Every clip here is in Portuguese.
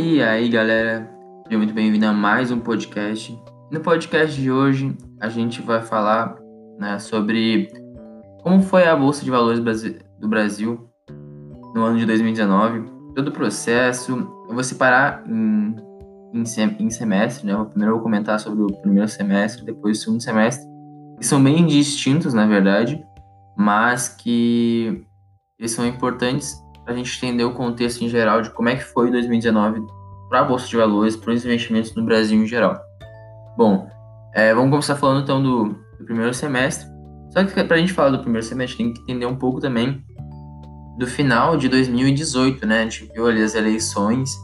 E aí, galera, seja muito bem-vindo a mais um podcast. No podcast de hoje, a gente vai falar né, sobre como foi a Bolsa de Valores do Brasil no ano de 2019, todo o processo. Eu vou separar em, em, em semestre, né? Primeiro eu vou comentar sobre o primeiro semestre, depois o segundo semestre, que são bem distintos, na verdade, mas que eles são importantes a gente entender o contexto em geral de como é que foi 2019 para a Bolsa de Valores, para os investimentos no Brasil em geral. Bom, é, vamos começar falando então do, do primeiro semestre. Só que para a gente falar do primeiro semestre, tem que entender um pouco também do final de 2018, né? A gente viu ali as eleições,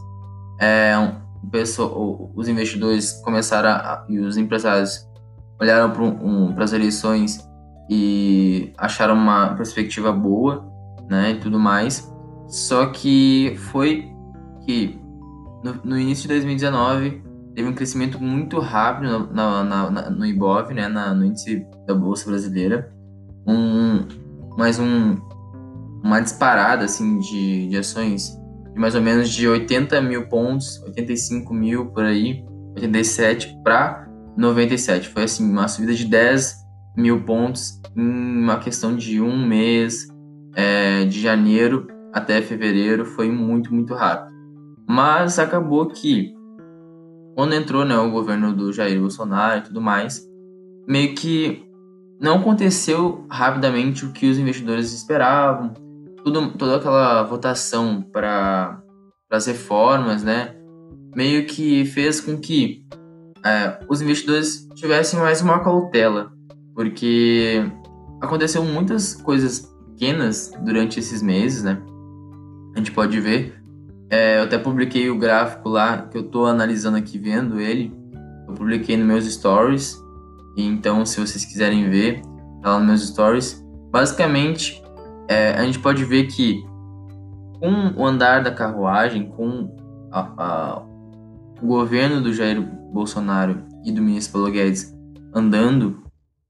é, um, pessoa, os investidores começaram a, e os empresários olharam para um, as eleições e acharam uma perspectiva boa, né? E tudo mais. Só que foi que no, no início de 2019 teve um crescimento muito rápido na, na, na, no IBOV, né, no índice da Bolsa Brasileira. Um, mais um, uma disparada assim, de, de ações de mais ou menos de 80 mil pontos, 85 mil por aí, 87 para 97. Foi assim, uma subida de 10 mil pontos em uma questão de um mês, é, de janeiro até fevereiro foi muito, muito rápido. Mas acabou que, quando entrou né, o governo do Jair Bolsonaro e tudo mais, meio que não aconteceu rapidamente o que os investidores esperavam. Tudo, toda aquela votação para as reformas, né, meio que fez com que é, os investidores tivessem mais uma cautela, porque aconteceu muitas coisas pequenas durante esses meses, né? A gente pode ver. É, eu até publiquei o gráfico lá, que eu estou analisando aqui, vendo ele. Eu publiquei nos meus stories. Então, se vocês quiserem ver, tá lá nos meus stories. Basicamente, é, a gente pode ver que com o andar da carruagem, com a, a, o governo do Jair Bolsonaro e do ministro Paulo Guedes andando,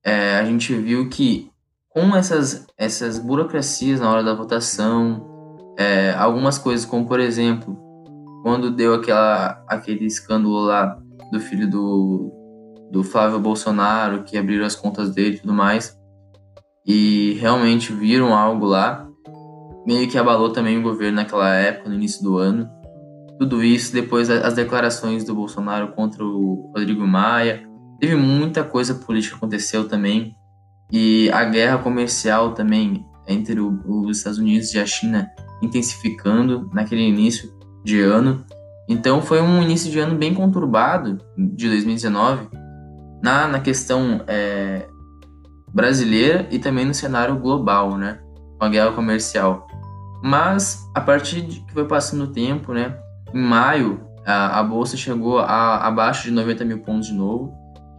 é, a gente viu que com essas, essas burocracias na hora da votação, é, algumas coisas, como por exemplo, quando deu aquela, aquele escândalo lá do filho do, do Flávio Bolsonaro, que abriram as contas dele e tudo mais, e realmente viram algo lá, meio que abalou também o governo naquela época, no início do ano. Tudo isso, depois as declarações do Bolsonaro contra o Rodrigo Maia, teve muita coisa política aconteceu também, e a guerra comercial também entre os Estados Unidos e a China intensificando naquele início de ano. Então foi um início de ano bem conturbado de 2019 na, na questão é, brasileira e também no cenário global, né, com a guerra comercial. Mas a partir de que foi passando o tempo, né, em maio a, a bolsa chegou a abaixo de 90 mil pontos de novo.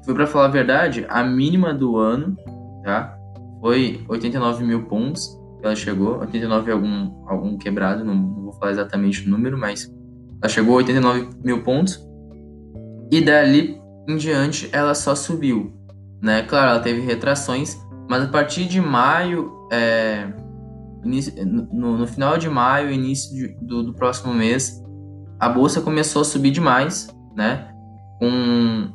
Foi para falar a verdade, a mínima do ano, tá? Foi 89 mil pontos ela chegou, 89 algum, algum quebrado, não, não, vou falar exatamente o número, mas ela chegou a 89 mil pontos. E dali em diante ela só subiu. Né? Claro, ela teve retrações, mas a partir de maio, é, no, no, final de maio, início de, do, do próximo mês, a bolsa começou a subir demais, né? Com,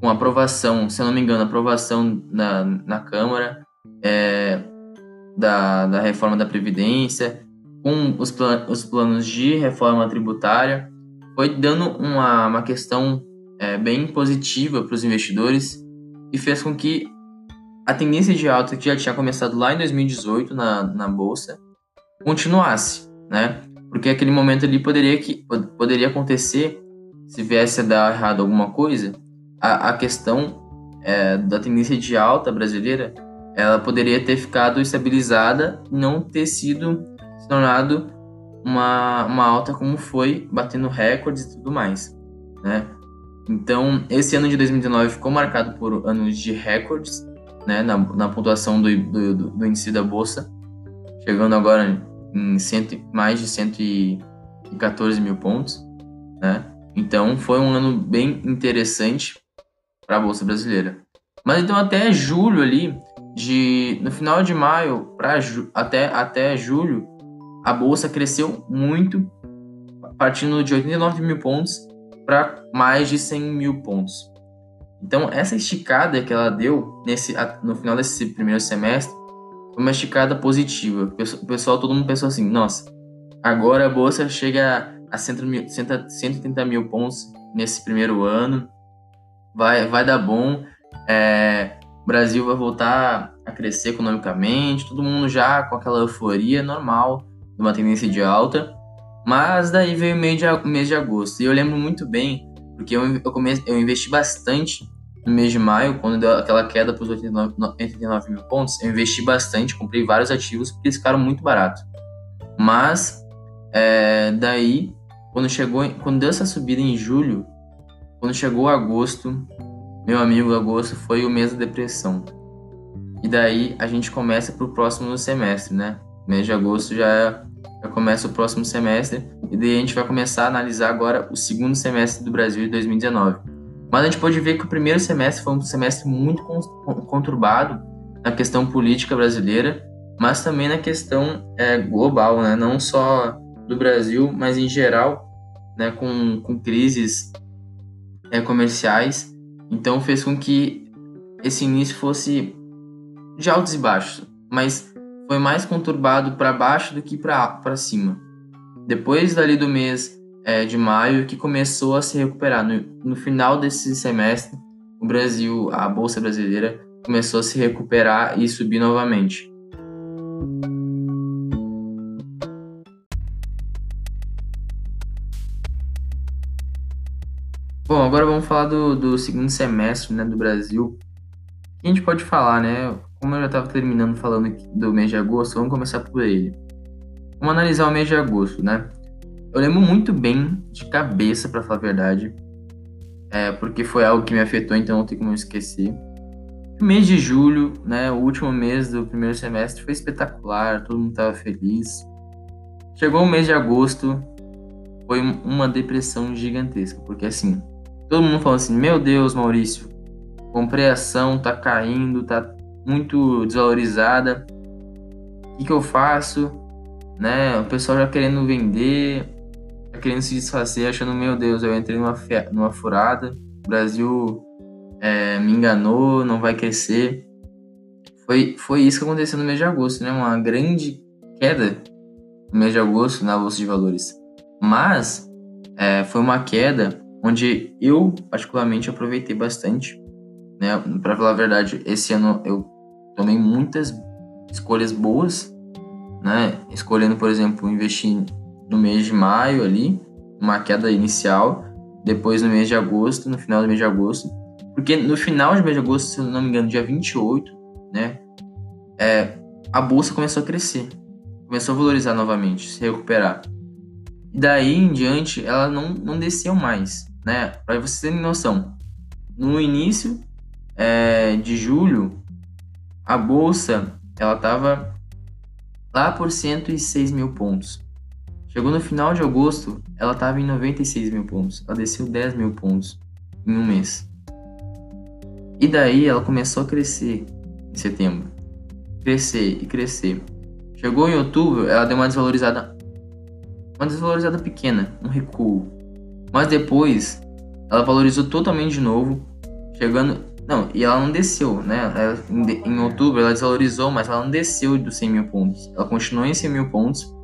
com aprovação, se eu não me engano, aprovação na, na Câmara, é, da, da reforma da Previdência, com os, plan os planos de reforma tributária, foi dando uma, uma questão é, bem positiva para os investidores e fez com que a tendência de alta que já tinha começado lá em 2018 na, na Bolsa continuasse, né? Porque aquele momento ali poderia, que, poderia acontecer, se viesse a dar errado alguma coisa, a, a questão é, da tendência de alta brasileira ela poderia ter ficado estabilizada e não ter sido se tornado uma, uma alta como foi, batendo recordes e tudo mais, né? Então, esse ano de 2019 ficou marcado por anos de recordes, né, na, na pontuação do, do, do, índice da bolsa, chegando agora em cento, mais de 114 mil pontos, né? Então, foi um ano bem interessante para a bolsa brasileira. Mas então até julho ali, de no final de maio para até até julho, a bolsa cresceu muito, partindo de 89 mil pontos para mais de 100 mil pontos. Então, essa esticada que ela deu nesse, no final desse primeiro semestre foi uma esticada positiva. O pessoal, todo mundo pensou assim: nossa, agora a bolsa chega a 130 mil pontos nesse primeiro ano, vai, vai dar bom, é, o Brasil vai voltar a crescer economicamente, todo mundo já com aquela euforia normal de uma tendência de alta. Mas daí veio o mês de, mês de agosto. E eu lembro muito bem, porque eu, eu, comecei, eu investi bastante no mês de maio, quando deu aquela queda para os 89, 89 mil pontos. Eu investi bastante, comprei vários ativos, porque eles ficaram muito baratos. Mas, é, daí, quando chegou, quando deu essa subida em julho, quando chegou agosto, meu amigo, agosto foi o mês da depressão. E daí a gente começa para o próximo semestre, né? Mês de agosto já já começa o próximo semestre e daí a gente vai começar a analisar agora o segundo semestre do Brasil de 2019. Mas a gente pode ver que o primeiro semestre foi um semestre muito conturbado na questão política brasileira, mas também na questão é, global, né? não só do Brasil, mas em geral, né? com, com crises é, comerciais. Então fez com que esse início fosse de altos e baixos, mas foi mais conturbado para baixo do que para cima. Depois dali do mês é, de maio que começou a se recuperar. No, no final desse semestre, o Brasil, a bolsa brasileira, começou a se recuperar e subir novamente. Bom, agora vamos falar do, do segundo semestre né, do Brasil. O que a gente pode falar, né? Como eu já estava terminando falando do mês de agosto, vamos começar por ele. Vamos analisar o mês de agosto, né? Eu lembro muito bem de cabeça, para falar a verdade, é, porque foi algo que me afetou, então não tem como eu esquecer. O mês de julho, né, o último mês do primeiro semestre, foi espetacular, todo mundo estava feliz. Chegou o mês de agosto, foi uma depressão gigantesca, porque assim, todo mundo falou assim: Meu Deus, Maurício, comprei ação, tá caindo, tá muito desvalorizada. O que, que eu faço? Né? O pessoal já querendo vender, já querendo se desfazer, achando, meu Deus, eu entrei numa, numa furada, o Brasil é, me enganou, não vai crescer. Foi, foi isso que aconteceu no mês de agosto, né? Uma grande queda no mês de agosto na Bolsa de Valores. Mas é, foi uma queda onde eu, particularmente, aproveitei bastante. Né? Para falar a verdade, esse ano eu tomei muitas escolhas boas, né? Escolhendo, por exemplo, investir no mês de maio ali, uma queda inicial, depois no mês de agosto, no final do mês de agosto, porque no final do mês de agosto, se eu não me engano, dia 28, né? É, a bolsa começou a crescer, começou a valorizar novamente, se recuperar. E daí em diante, ela não, não desceu mais, né? Para vocês terem noção, no início é, de julho, a bolsa ela estava lá por 106 mil pontos. Chegou no final de agosto, ela estava em 96 mil pontos. Ela desceu 10 mil pontos em um mês. E daí ela começou a crescer em setembro. Crescer e crescer. Chegou em outubro, ela deu uma desvalorizada. Uma desvalorizada pequena, um recuo. Mas depois, ela valorizou totalmente de novo, chegando não, e ela não desceu, né? Ela, em, em, outubro ela desvalorizou, mas ela não desceu dos 100 mil pontos. Ela continuou em 100 mil pontos,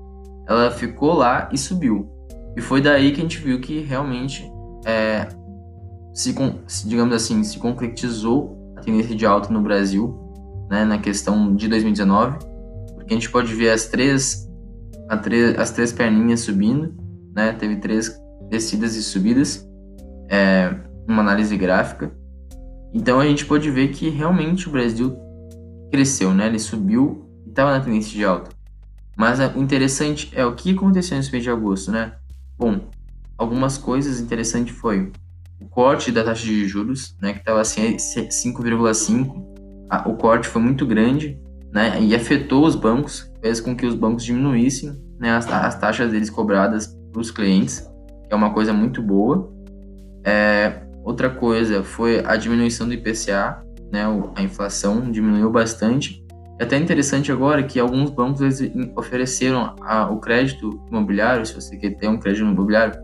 ela ficou lá e subiu. E foi daí que a gente viu que realmente, é, se, digamos assim, se concretizou a tendência de alta no Brasil, né? Na questão de 2019, porque a gente pode ver as três, três as três perninhas subindo, né? Teve três descidas e subidas, é, uma análise gráfica. Então a gente pode ver que realmente o Brasil cresceu, né? Ele subiu e estava na tendência de alta. Mas o interessante é o que aconteceu nesse mês de agosto, né? Bom, algumas coisas interessantes foi o corte da taxa de juros, né, que estava assim 5,5. O corte foi muito grande, né, e afetou os bancos, fez com que os bancos diminuíssem, né, as, as taxas deles cobradas para os clientes, é uma coisa muito boa. É, Outra coisa foi a diminuição do IPCA, né? A inflação diminuiu bastante. É até interessante agora que alguns bancos ofereceram a, o crédito imobiliário, se você quer ter um crédito imobiliário,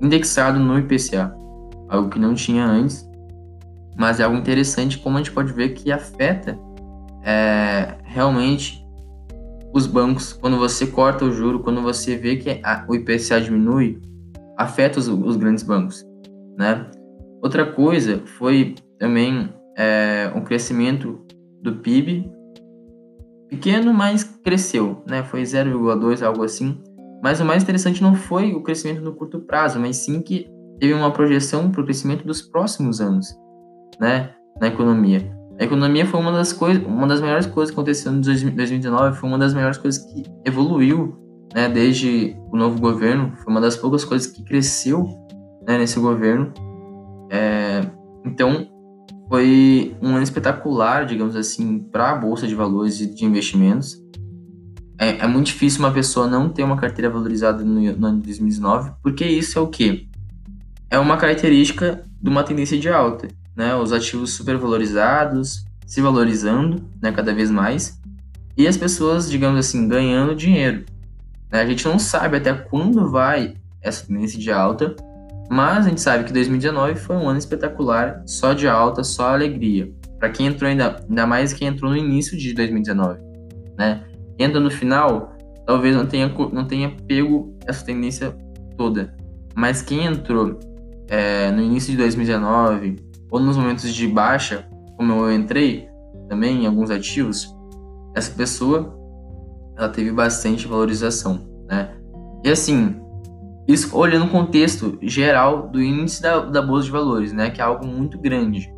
indexado no IPCA, algo que não tinha antes, mas é algo interessante como a gente pode ver que afeta é, realmente os bancos quando você corta o juro, quando você vê que a, o IPCA diminui, afeta os, os, grandes bancos, né? Outra coisa foi também é, um crescimento do PIB pequeno, mas cresceu, né? Foi 0,2, algo assim. Mas o mais interessante não foi o crescimento no curto prazo, mas sim que teve uma projeção para o crescimento dos próximos anos, né? Na economia. A economia foi uma das coisas, uma das melhores coisas que aconteceu em 2019, foi uma das melhores coisas que evoluiu, né? Desde o novo governo, foi uma das poucas coisas que cresceu, né? Nesse governo. É, então foi um ano espetacular, digamos assim, para a bolsa de valores e de investimentos. É, é, muito difícil uma pessoa não ter uma carteira valorizada no, no ano de 2019, porque isso é o quê? É uma característica de uma tendência de alta, né? Os ativos supervalorizados, se valorizando, né, cada vez mais, e as pessoas, digamos assim, ganhando dinheiro. Né? A gente não sabe até quando vai essa tendência de alta, mas a gente sabe que 2019 foi um ano espetacular, só de alta, só alegria. Para quem entrou ainda, ainda mais quem entrou no início de 2019, né? Entra no final, talvez não tenha não tenha pego essa tendência toda. Mas quem entrou é, no início de 2019 ou nos momentos de baixa, como eu entrei também em alguns ativos, essa pessoa ela teve bastante valorização, né? E assim, isso olhando o contexto geral do índice da, da Bolsa de Valores, né? Que é algo muito grande.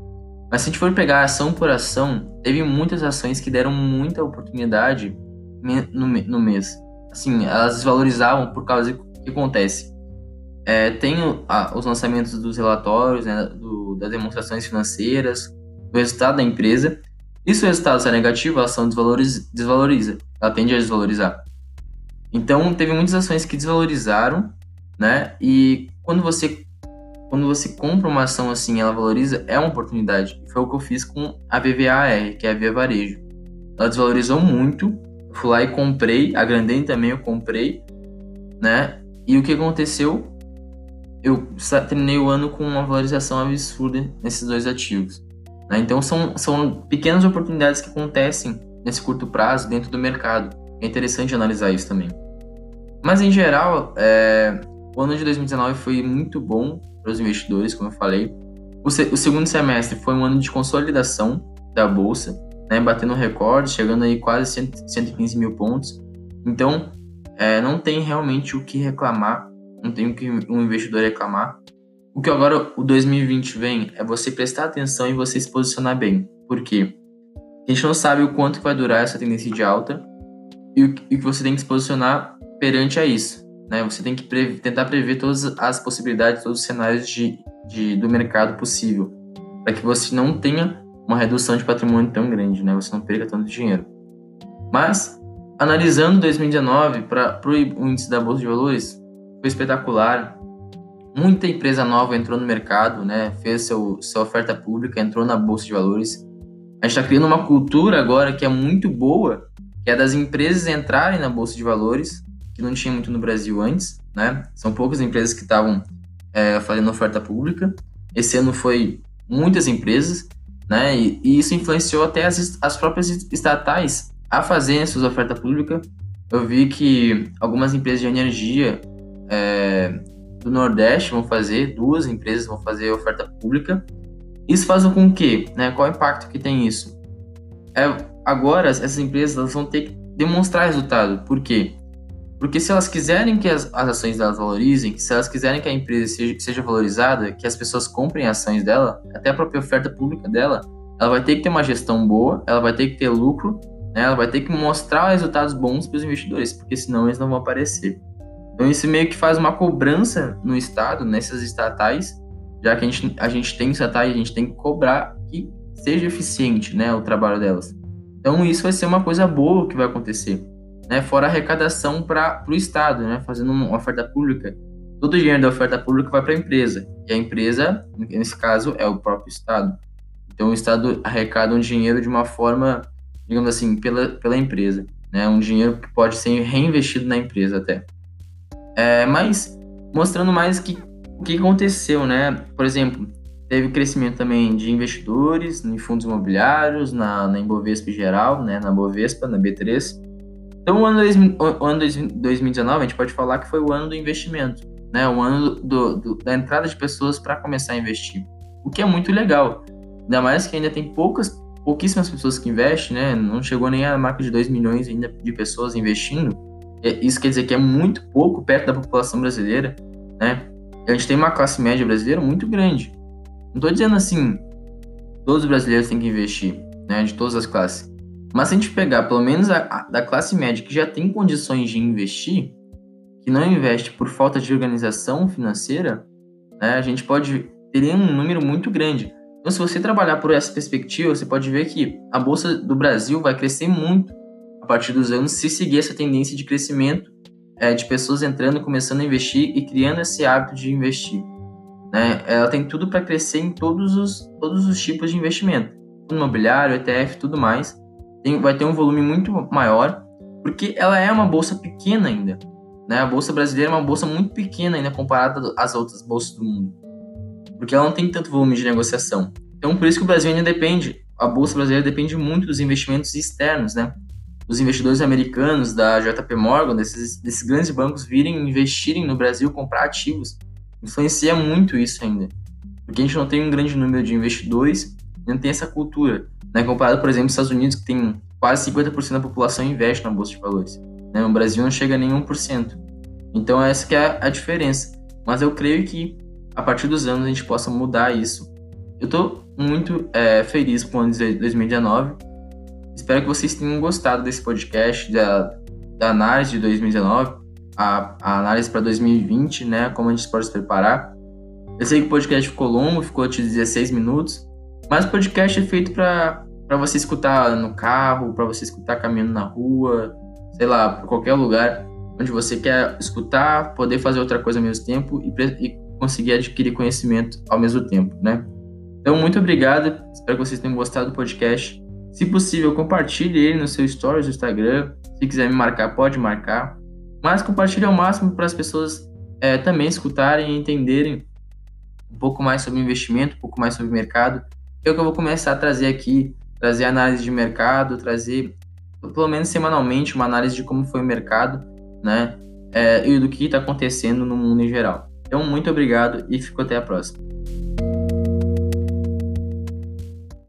Mas se a gente for pegar ação por ação, teve muitas ações que deram muita oportunidade no, no mês. Assim, elas desvalorizavam por causa do que acontece. É, tem a, os lançamentos dos relatórios, né, do, das demonstrações financeiras, do resultado da empresa. E se o resultado está negativo, a ação desvaloriza, desvaloriza, ela tende a desvalorizar. Então, teve muitas ações que desvalorizaram né? E quando você quando você compra uma ação assim, ela valoriza, é uma oportunidade. Foi o que eu fiz com a VVAR, que é a Via Varejo. Ela desvalorizou muito, eu fui lá e comprei, a Grandene também eu comprei, né? E o que aconteceu? Eu terminei o ano com uma valorização absurda nesses dois ativos. Né? Então são, são pequenas oportunidades que acontecem nesse curto prazo dentro do mercado. É interessante analisar isso também. Mas em geral, é, o ano de 2019 foi muito bom para os investidores, como eu falei. O, se, o, segundo semestre foi um ano de consolidação da bolsa, né, batendo recordes, chegando aí quase 100, 115 mil pontos. Então, é, não tem realmente o que reclamar, não tem o que um investidor reclamar. O que agora o 2020 vem é você prestar atenção e você se posicionar bem. Por quê? A gente não sabe o quanto vai durar essa tendência de alta e o que você tem que se posicionar perante a isso. Né? Você tem que tentar prever todas as possibilidades, todos os cenários de, de, do mercado possível, para que você não tenha uma redução de patrimônio tão grande, né? você não perca tanto dinheiro. Mas, analisando 2019 para o índice da Bolsa de Valores, foi espetacular. Muita empresa nova entrou no mercado, né? fez seu, sua oferta pública, entrou na Bolsa de Valores. A gente está criando uma cultura agora que é muito boa, que é das empresas entrarem na Bolsa de Valores que não tinha muito no Brasil antes, né? São poucas empresas que estavam é, fazendo oferta pública. Esse ano foi muitas empresas, né? E, e isso influenciou até as, as próprias estatais a fazerem suas ofertas públicas. Eu vi que algumas empresas de energia é, do Nordeste vão fazer, duas empresas vão fazer oferta pública. Isso faz com que, né? Qual é o impacto que tem isso? É, agora, essas empresas vão ter que demonstrar resultado. Por quê? Porque se elas quiserem que as, as ações delas valorizem, se elas quiserem que a empresa seja, seja, valorizada, que as pessoas comprem ações dela, até a própria oferta pública dela, ela vai ter que ter uma gestão boa, ela vai ter que ter lucro, né? ela vai ter que mostrar resultados bons para os investidores, porque senão eles não vão aparecer. Então isso meio que faz uma cobrança no Estado, nessas estatais, já que a gente, a gente tem estatais, a gente tem que cobrar que seja eficiente né, o trabalho delas. Então isso vai ser uma coisa boa que vai acontecer né, fora arrecadação para o Estado, né, fazendo uma oferta pública. Todo o dinheiro da oferta pública vai para a empresa, e a empresa, nesse caso, é o próprio Estado. Então, o Estado arrecada um dinheiro de uma forma digamos assim, pela, pela empresa. Né? Um dinheiro que pode ser reinvestido na empresa até. É, mas mostrando mais que, o que aconteceu, né? Por exemplo, teve crescimento também de investidores em fundos imobiliários, na, na Ibovespa geral, né? na Bovespa, na B3. Então, o ano, o ano 2019, a gente pode falar que foi o ano do investimento, né? o ano do, do, da entrada de pessoas para começar a investir, o que é muito legal. Ainda mais que ainda tem poucas, pouquíssimas pessoas que investem, né? Não chegou nem a marca de 2 milhões ainda de pessoas investindo. É, isso quer dizer que é muito pouco perto da população brasileira, né? A gente tem uma classe média brasileira muito grande. Não estou dizendo assim, todos os brasileiros têm que investir, né? De todas as classes. Mas se a gente pegar pelo menos a, a, da classe média que já tem condições de investir, que não investe por falta de organização financeira, né? A gente pode ter um número muito grande. Então, se você trabalhar por essa perspectiva, você pode ver que a bolsa do Brasil vai crescer muito a partir dos anos se seguir essa tendência de crescimento é, de pessoas entrando, começando a investir e criando esse hábito de investir. Né? Ela tem tudo para crescer em todos os, todos os tipos de investimento, imobiliário, ETF, tudo mais. Tem, vai ter um volume muito maior, porque ela é uma bolsa pequena ainda. Né? A bolsa brasileira é uma bolsa muito pequena ainda comparada às outras bolsas do mundo porque ela não tem tanto volume de negociação. Então, por isso que o Brasil ainda depende, a bolsa brasileira depende muito dos investimentos externos, né? Os investidores americanos da JP Morgan, desses, desses grandes bancos virem investirem no Brasil, comprar ativos, influencia muito isso ainda. Porque a gente não tem um grande número de investidores, não tem essa cultura. Né? Comparado, por exemplo, aos Estados Unidos, que tem quase 50% da população investe na bolsa de valores. Né? No Brasil não chega a por cento. Então essa que é a diferença. Mas eu creio que a partir dos anos a gente possa mudar isso. Eu estou muito é, feliz com o ano de 2019. Espero que vocês tenham gostado desse podcast, da, da análise de 2019, a, a análise para 2020, né? Como a gente pode se preparar. Eu sei que o podcast ficou longo, ficou de 16 minutos, mas o podcast é feito para você escutar no carro, para você escutar caminhando na rua, sei lá, por qualquer lugar onde você quer escutar, poder fazer outra coisa ao mesmo tempo e, e conseguir adquirir conhecimento ao mesmo tempo, né? Então, muito obrigado. Espero que vocês tenham gostado do podcast. Se possível, compartilhe ele no seu stories do Instagram. Se quiser me marcar, pode marcar. Mas compartilhe ao máximo para as pessoas é, também escutarem e entenderem um pouco mais sobre investimento, um pouco mais sobre mercado. É o que eu vou começar a trazer aqui, trazer análise de mercado, trazer pelo menos semanalmente uma análise de como foi o mercado, né? É, e do que está acontecendo no mundo em geral. Então, muito obrigado e fico até a próxima.